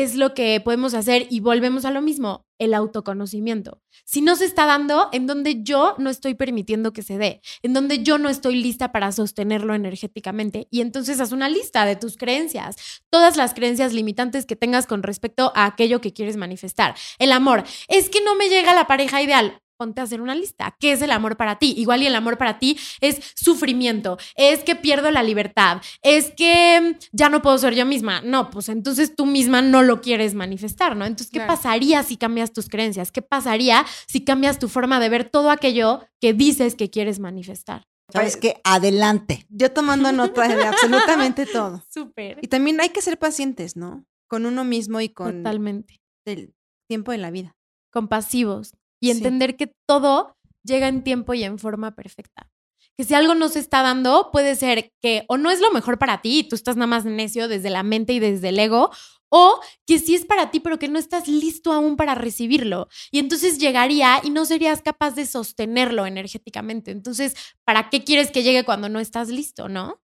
es lo que podemos hacer y volvemos a lo mismo, el autoconocimiento. Si no se está dando, en donde yo no estoy permitiendo que se dé, en donde yo no estoy lista para sostenerlo energéticamente. Y entonces haz una lista de tus creencias, todas las creencias limitantes que tengas con respecto a aquello que quieres manifestar. El amor, es que no me llega la pareja ideal ponte a hacer una lista. ¿Qué es el amor para ti? Igual y el amor para ti es sufrimiento, es que pierdo la libertad, es que ya no puedo ser yo misma. No, pues entonces tú misma no lo quieres manifestar, ¿no? Entonces, ¿qué pasaría si cambias tus creencias? ¿Qué pasaría si cambias tu forma de ver todo aquello que dices que quieres manifestar? Sabes que adelante. Yo tomando nota de absolutamente todo. [LAUGHS] Súper. Y también hay que ser pacientes, ¿no? Con uno mismo y con Totalmente. el tiempo de la vida. Compasivos, y entender que todo llega en tiempo y en forma perfecta. Que si algo no se está dando, puede ser que o no es lo mejor para ti y tú estás nada más necio desde la mente y desde el ego, o que sí es para ti, pero que no estás listo aún para recibirlo. Y entonces llegaría y no serías capaz de sostenerlo energéticamente. Entonces, ¿para qué quieres que llegue cuando no estás listo, no?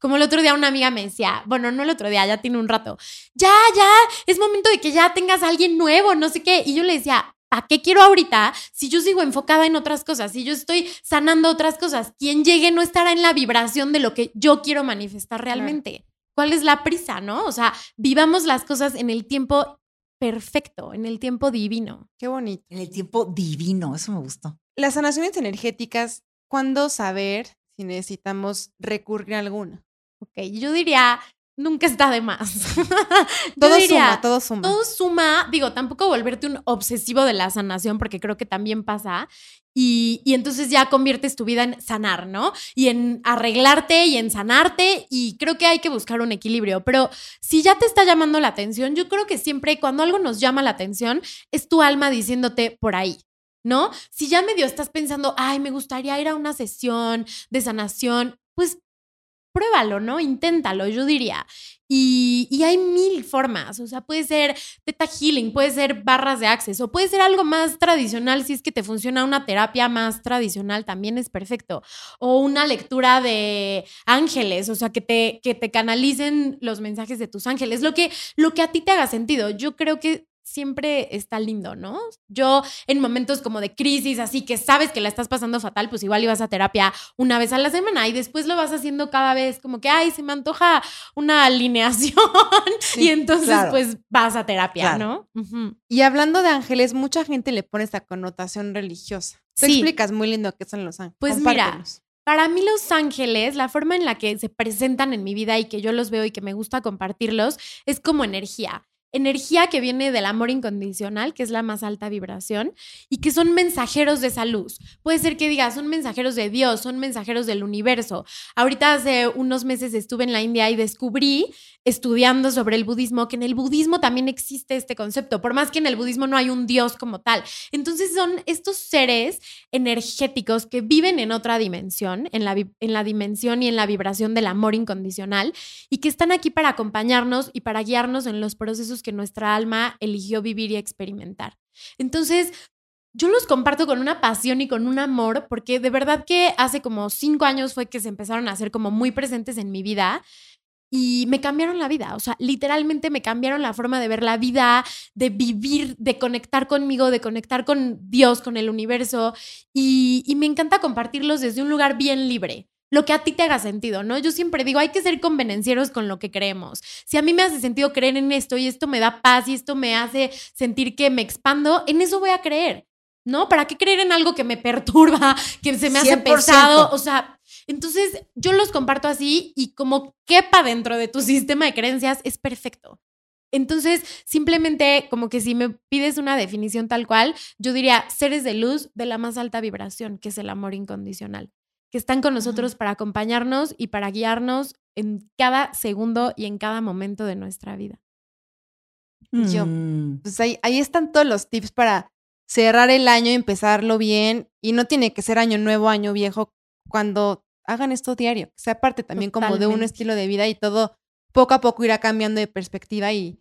Como el otro día una amiga me decía, bueno, no el otro día, ya tiene un rato, ya, ya, es momento de que ya tengas a alguien nuevo, no sé qué. Y yo le decía, ¿a qué quiero ahorita si yo sigo enfocada en otras cosas? Si yo estoy sanando otras cosas, quien llegue no estará en la vibración de lo que yo quiero manifestar realmente. ¿Cuál es la prisa, no? O sea, vivamos las cosas en el tiempo perfecto, en el tiempo divino. Qué bonito. En el tiempo divino, eso me gustó. Las sanaciones energéticas, ¿cuándo saber si necesitamos recurrir a alguna? Ok, yo diría, nunca está de más. [LAUGHS] Todo diría, suma, todo suma. todo suma, digo, tampoco volverte un obsesivo de la sanación, porque creo que también pasa. Y, y entonces ya conviertes tu vida en sanar, ¿no? Y en arreglarte y en sanarte. Y creo que hay que buscar un equilibrio. Pero si ya te está llamando la atención, yo creo que siempre cuando algo nos llama la atención, es tu alma diciéndote por ahí. ¿No? Si ya medio estás pensando, ay, me gustaría ir a una sesión de sanación, pues pruébalo, ¿no? Inténtalo, yo diría. Y, y, hay mil formas, o sea, puede ser teta healing, puede ser barras de acceso, puede ser algo más tradicional si es que te funciona una terapia más tradicional, también es perfecto. O una lectura de ángeles, o sea, que te, que te canalicen los mensajes de tus ángeles, lo que, lo que a ti te haga sentido. Yo creo que siempre está lindo, ¿no? Yo en momentos como de crisis, así que sabes que la estás pasando fatal, pues igual ibas a terapia una vez a la semana y después lo vas haciendo cada vez como que, ay, se me antoja una alineación [LAUGHS] Sí, y entonces claro. pues vas a terapia, Claro. ¿no? Y hablando de ángeles, mucha gente le pone esta connotación religiosa. Tú Sí. explicas muy lindo qué son los ángeles. Pues mira. Para mí los ángeles, la forma en la que se presentan en mi vida y que yo los veo y que me gusta compartirlos, es como energía. Energía que viene del amor incondicional, que es la más alta vibración, y que son mensajeros de esa luz. Puede ser que digas, son mensajeros de Dios, son mensajeros del universo. Ahorita hace unos meses estuve en la India y descubrí, estudiando sobre el budismo, que en el budismo también existe este concepto, por más que en el budismo no hay un Dios como tal. Entonces son estos seres energéticos que viven en otra dimensión, en la, en la dimensión y en la vibración del amor incondicional, y que están aquí para acompañarnos y para guiarnos en los procesos que nuestra alma eligió vivir y experimentar. Entonces, yo los comparto con una pasión y con un amor, porque de verdad que hace como cinco años fue que se empezaron a hacer como muy presentes en mi vida y me cambiaron la vida. O sea, literalmente me cambiaron la forma de ver la vida, de vivir, de conectar conmigo, de conectar con Dios, con el universo. Y, y me encanta compartirlos desde un lugar bien libre. Lo que a ti te haga sentido, ¿no? Yo siempre digo, hay que ser convenencieros con lo que creemos. Si a mí me hace sentido creer en esto y esto me da paz y esto me hace sentir que me expando, en eso voy a creer. ¿No? ¿Para qué creer en algo que me perturba, que se me hace 100%. pesado? O sea, entonces yo los comparto así y como quepa dentro de tu sistema de creencias es perfecto. Entonces, simplemente como que si me pides una definición tal cual, yo diría seres de luz de la más alta vibración, que es el amor incondicional, que están con nosotros para acompañarnos y para guiarnos en cada segundo y en cada momento de nuestra vida. Yo. Mm. Pues ahí, ahí están todos los tips para cerrar el año y empezarlo bien. Y no tiene que ser año nuevo, año viejo, cuando hagan esto diario. Que sea parte también como de un estilo de vida y todo poco a poco irá cambiando de perspectiva y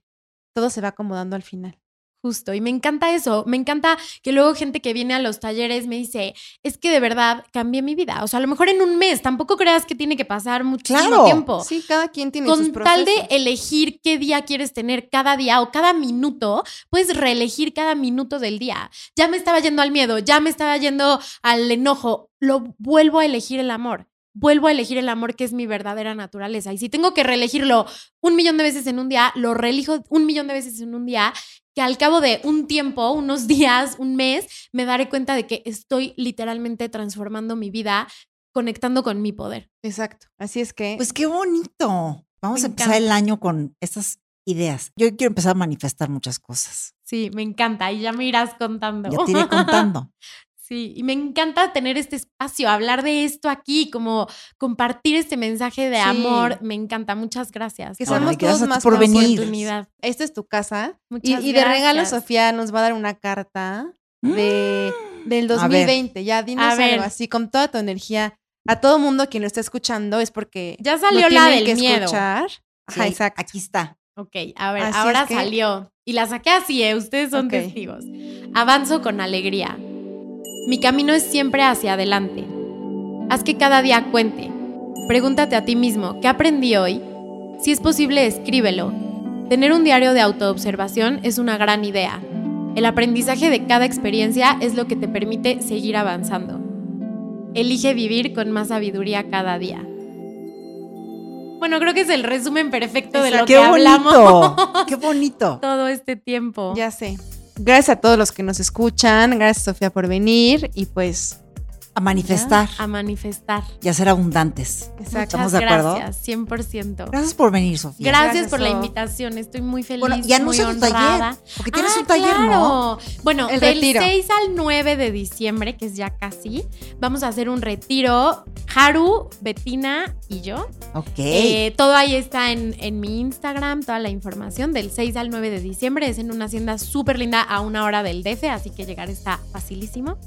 todo se va acomodando al final. Justo, y me encanta eso, me encanta que luego gente que viene a los talleres me dice, es que de verdad cambié mi vida, o sea, a lo mejor en un mes, tampoco creas que tiene que pasar muchísimo Claro. tiempo. Sí, cada quien tiene sus Con procesos. tal de elegir qué día quieres tener cada día o cada minuto, puedes reelegir cada minuto del día. Ya me estaba yendo al miedo, ya me estaba yendo al enojo, lo vuelvo a elegir el amor. Vuelvo a elegir el amor que es mi verdadera naturaleza. Y si tengo que reelegirlo un millón de veces en un día, lo reelijo un millón de veces en un día, que al cabo de un tiempo, unos [LAUGHS] días, un mes, me daré cuenta de que estoy literalmente transformando mi vida, conectando con mi poder. Exacto. Así es que Pues qué bonito. Vamos Me a empezar encanta. el año con estas ideas. Yo quiero empezar a manifestar muchas cosas. Sí, me encanta. Y ya me irás contando. Ya te iré [LAUGHS] contando. Sí, y me encanta tener este espacio, hablar de esto aquí, como compartir este mensaje de Sí. amor. Me encanta. Muchas gracias. que seamos todos más por venir. oportunidad. Esta es tu casa. Y, Muchas y de regalo. Sofía nos va a dar una carta de, del A ver. 2020. Ya dinos A ver. algo así, con toda tu energía. A todo mundo quien lo está escuchando es porque Ya salió la del que miedo. escuchar. Sí, Ajá, exacto. Aquí está. Ok, a ver, Así ahora es que- salió. Y la saqué así, ¿eh? Ustedes son testigos. Avanzo con alegría. Mi camino es siempre hacia adelante. Haz que cada día cuente. Pregúntate a ti mismo, ¿qué aprendí hoy? Si es posible, escríbelo. Tener un diario de autoobservación es una gran idea. El aprendizaje de cada experiencia es lo que te permite seguir avanzando. Elige vivir con más sabiduría cada día. Bueno, creo que es el resumen perfecto de lo ¡Qué que bonito! hablamos ¡Qué bonito! [LAUGHS] todo este tiempo. Ya sé. Gracias a todos los que nos escuchan. Gracias, Sofía, por venir. Y pues, A manifestar A manifestar. y a ser abundantes. exacto. ¿Estamos de acuerdo? Gracias, 100%. Gracias por venir, Sofía. Gracias, Gracias, por la invitación. Estoy muy feliz. Bueno, ya muy anuncia tu honrada. taller. Porque tienes Ah, un taller, ¿no? Bueno, El del retiro. 6 al 9 de diciembre, que es ya casi, vamos a hacer un retiro. Haru, Betina y yo. Ok. Eh, todo ahí está en, en mi Instagram, toda la información. Del 6 al 9 de diciembre es en una hacienda súper linda a una hora del DF, así que llegar está facilísimo.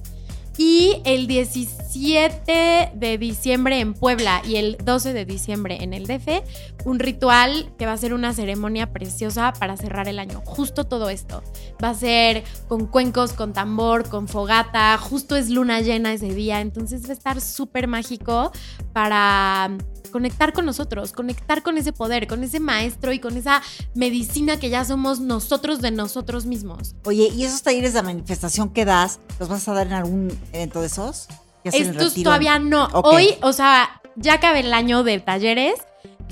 Y el 17 de diciembre en Puebla y el 12 de diciembre en el DF, un ritual que va a ser una ceremonia preciosa para cerrar el año. Justo todo esto. Va a ser con cuencos, con tambor, con fogata. Justo es luna llena ese día, entonces va a estar súper mágico para conectar con nosotros, conectar con ese poder, con ese maestro y con esa medicina que ya somos nosotros de nosotros mismos. Oye, ¿y esos talleres de manifestación que das, los vas a dar en algún evento de esos? ¿Ya hacen el Estos todavía no. Hoy, o sea, ya acabé el año de talleres.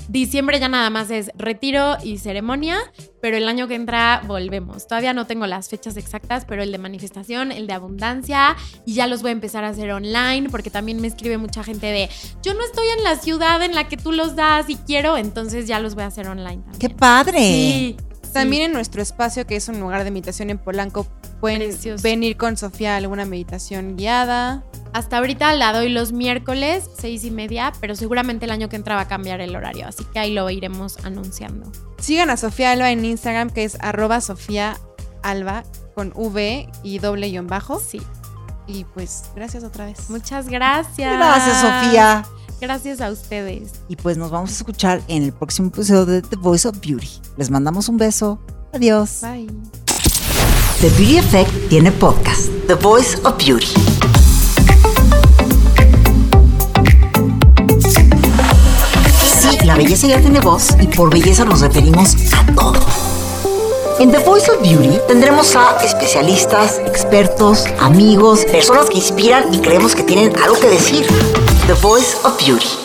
Diciembre ya nada más es retiro y ceremonia, pero el año que entra volvemos. Todavía no tengo las fechas exactas, pero el de manifestación, el de abundancia, y ya los voy a empezar a hacer online, porque también me escribe mucha gente de, yo no estoy en la ciudad en la que tú los das y quiero, entonces ya los voy a hacer online también. ¡Qué padre! Sí, También en nuestro espacio, que es un lugar de meditación en Polanco, pueden Precioso. venir con Sofía a alguna meditación guiada. Hasta ahorita la doy los miércoles, seis y media, pero seguramente el año que entra va a cambiar el horario, así que ahí lo iremos anunciando. Sigan a Sofía Alba en Instagram, que es arroba Sofía Alba con V y doble guion bajo. Sí. Y pues, gracias otra vez. Muchas gracias. Gracias, Sofía. Gracias a ustedes. Y pues nos vamos a escuchar en el próximo episodio de The Voice of Beauty. Les mandamos un beso. Adiós. Bye. The Beauty Effect tiene podcast. The Voice of Beauty. Sí, la belleza ya tiene voz y por belleza nos referimos a todo. En The Voice of Beauty tendremos a especialistas, expertos, amigos, personas que inspiran y creemos que tienen algo que decir. The Voice of Beauty.